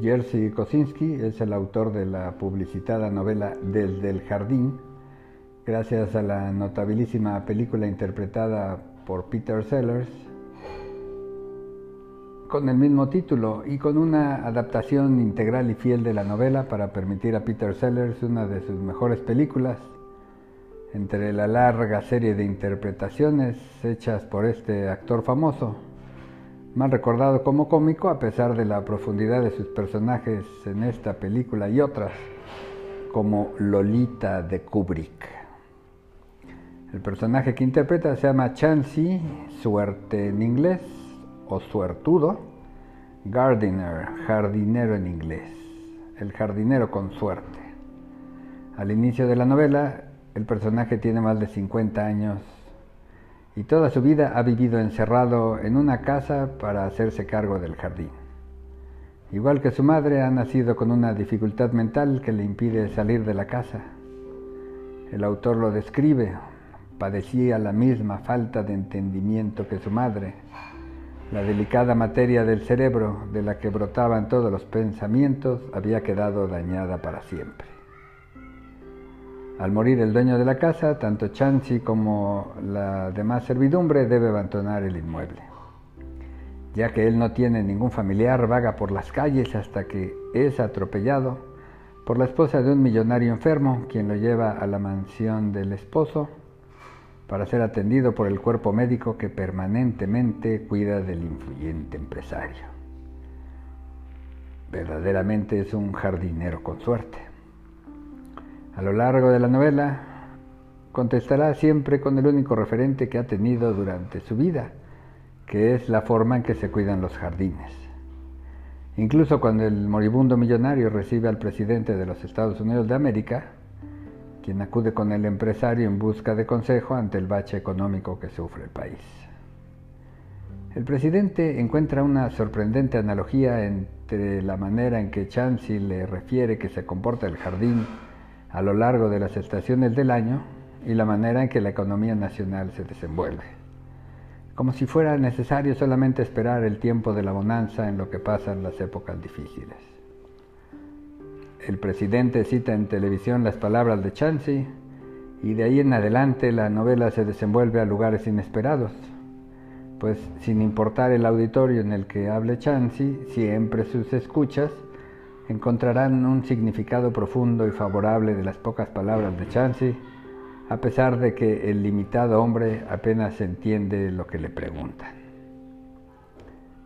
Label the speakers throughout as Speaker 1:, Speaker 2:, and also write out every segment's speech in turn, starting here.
Speaker 1: Jerzy Kosinski es el autor de la publicitada novela Desde el Jardín, gracias a la notabilísima película interpretada por Peter Sellers con el mismo título y con una adaptación integral y fiel de la novela para permitir a Peter Sellers una de sus mejores películas entre la larga serie de interpretaciones hechas por este actor famoso más recordado como cómico a pesar de la profundidad de sus personajes en esta película y otras, como Lolita de Kubrick. El personaje que interpreta se llama Chansey, suerte en inglés, o suertudo, Gardiner, jardinero en inglés, el jardinero con suerte. Al inicio de la novela, el personaje tiene más de 50 años y toda su vida ha vivido encerrado en una casa para hacerse cargo del jardín. Igual que su madre, ha nacido con una dificultad mental que le impide salir de la casa. El autor lo describe, padecía la misma falta de entendimiento que su madre. La delicada materia del cerebro de la que brotaban todos los pensamientos había quedado dañada para siempre. Al morir el dueño de la casa, tanto Chansey como la demás servidumbre debe abandonar el inmueble. Ya que él no tiene ningún familiar, vaga por las calles hasta que es atropellado por la esposa de un millonario enfermo, quien lo lleva a la mansión del esposo para ser atendido por el cuerpo médico que permanentemente cuida del influyente empresario. Verdaderamente es un jardinero con suerte. A lo largo de la novela, contestará siempre con el único referente que ha tenido durante su vida, que es la forma en que se cuidan los jardines. Incluso cuando el moribundo millonario recibe al presidente de los Estados Unidos de América, quien acude con el empresario en busca de consejo ante el bache económico que sufre el país. El presidente encuentra una sorprendente analogía entre la manera en que Chansey le refiere que se comporta el jardín a lo largo de las estaciones del año y la manera en que la economía nacional se desenvuelve. Como si fuera necesario solamente esperar el tiempo de la bonanza en lo que pasan las épocas difíciles. El presidente cita en televisión las palabras de Chansey y de ahí en adelante la novela se desenvuelve a lugares inesperados, pues sin importar el auditorio en el que hable Chansey, siempre sus escuchas encontrarán un significado profundo y favorable de las pocas palabras de Chansey, a pesar de que el limitado hombre apenas entiende lo que le preguntan.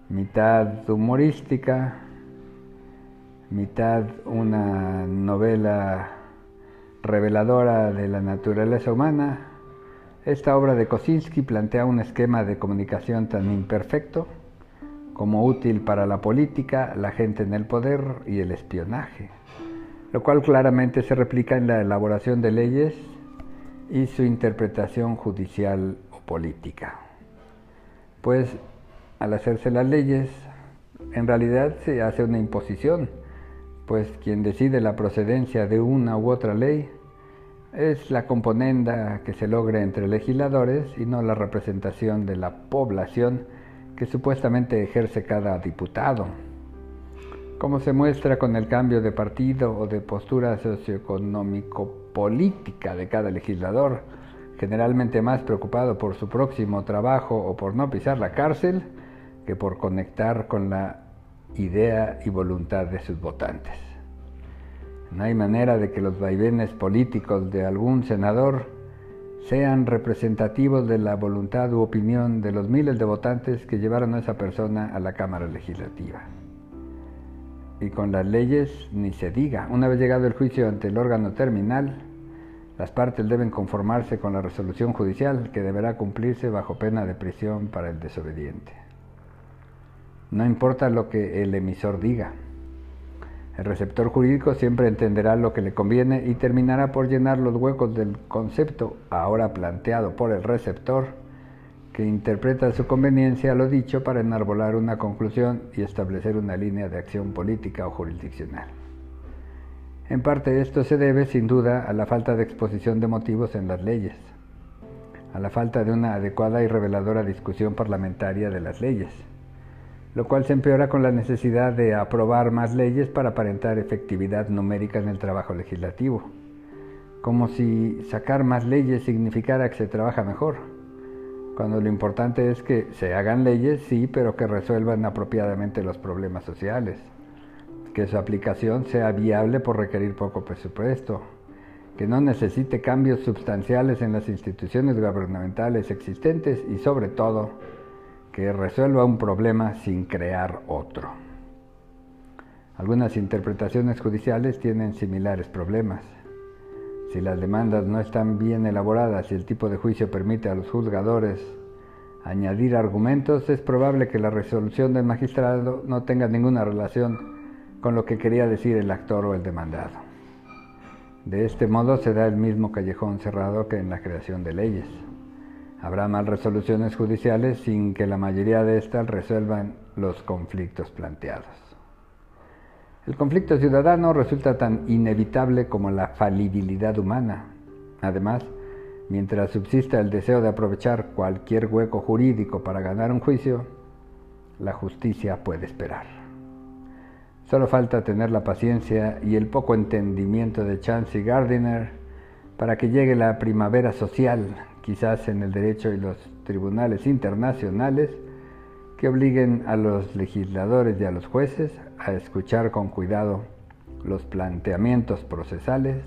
Speaker 1: Mitad humorística, mitad una novela reveladora de la naturaleza humana, esta obra de Kosinski plantea un esquema de comunicación tan imperfecto como útil para la política, la gente en el poder y el espionaje, lo cual claramente se replica en la elaboración de leyes y su interpretación judicial o política. Pues al hacerse las leyes, en realidad se hace una imposición, pues quien decide la procedencia de una u otra ley es la componenda que se logra entre legisladores y no la representación de la población que supuestamente ejerce cada diputado, como se muestra con el cambio de partido o de postura socioeconómico-política de cada legislador, generalmente más preocupado por su próximo trabajo o por no pisar la cárcel que por conectar con la idea y voluntad de sus votantes. No hay manera de que los vaivenes políticos de algún senador sean representativos de la voluntad u opinión de los miles de votantes que llevaron a esa persona a la Cámara Legislativa. Y con las leyes ni se diga. Una vez llegado el juicio ante el órgano terminal, las partes deben conformarse con la resolución judicial que deberá cumplirse bajo pena de prisión para el desobediente. No importa lo que el emisor diga, el receptor jurídico siempre entenderá lo que le conviene y terminará por llenar los huecos del concepto ahora planteado por el receptor, que interpreta su conveniencia lo dicho para enarbolar una conclusión y establecer una línea de acción política o jurisdiccional. En parte esto se debe sin duda a la falta de exposición de motivos en las leyes, a la falta de una adecuada y reveladora discusión parlamentaria de las leyes lo cual se empeora con la necesidad de aprobar más leyes para aparentar efectividad numérica en el trabajo legislativo, como si sacar más leyes significara que se trabaja mejor, cuando lo importante es que se hagan leyes, sí, pero que resuelvan apropiadamente los problemas sociales, que su aplicación sea viable por requerir poco presupuesto, que no necesite cambios sustanciales en las instituciones gubernamentales existentes y sobre todo que resuelva un problema sin crear otro. Algunas interpretaciones judiciales tienen similares problemas. Si las demandas no están bien elaboradas y el tipo de juicio permite a los juzgadores añadir argumentos, es probable que la resolución del magistrado no tenga ninguna relación con lo que quería decir el actor o el demandado. De este modo se da el mismo callejón cerrado que en la creación de leyes. Habrá más resoluciones judiciales sin que la mayoría de estas resuelvan los conflictos planteados. El conflicto ciudadano resulta tan inevitable como la falibilidad humana. Además, mientras subsista el deseo de aprovechar cualquier hueco jurídico para ganar un juicio, la justicia puede esperar. Solo falta tener la paciencia y el poco entendimiento de Chance y Gardiner para que llegue la primavera social quizás en el derecho y los tribunales internacionales, que obliguen a los legisladores y a los jueces a escuchar con cuidado los planteamientos procesales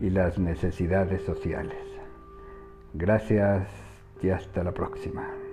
Speaker 1: y las necesidades sociales. Gracias y hasta la próxima.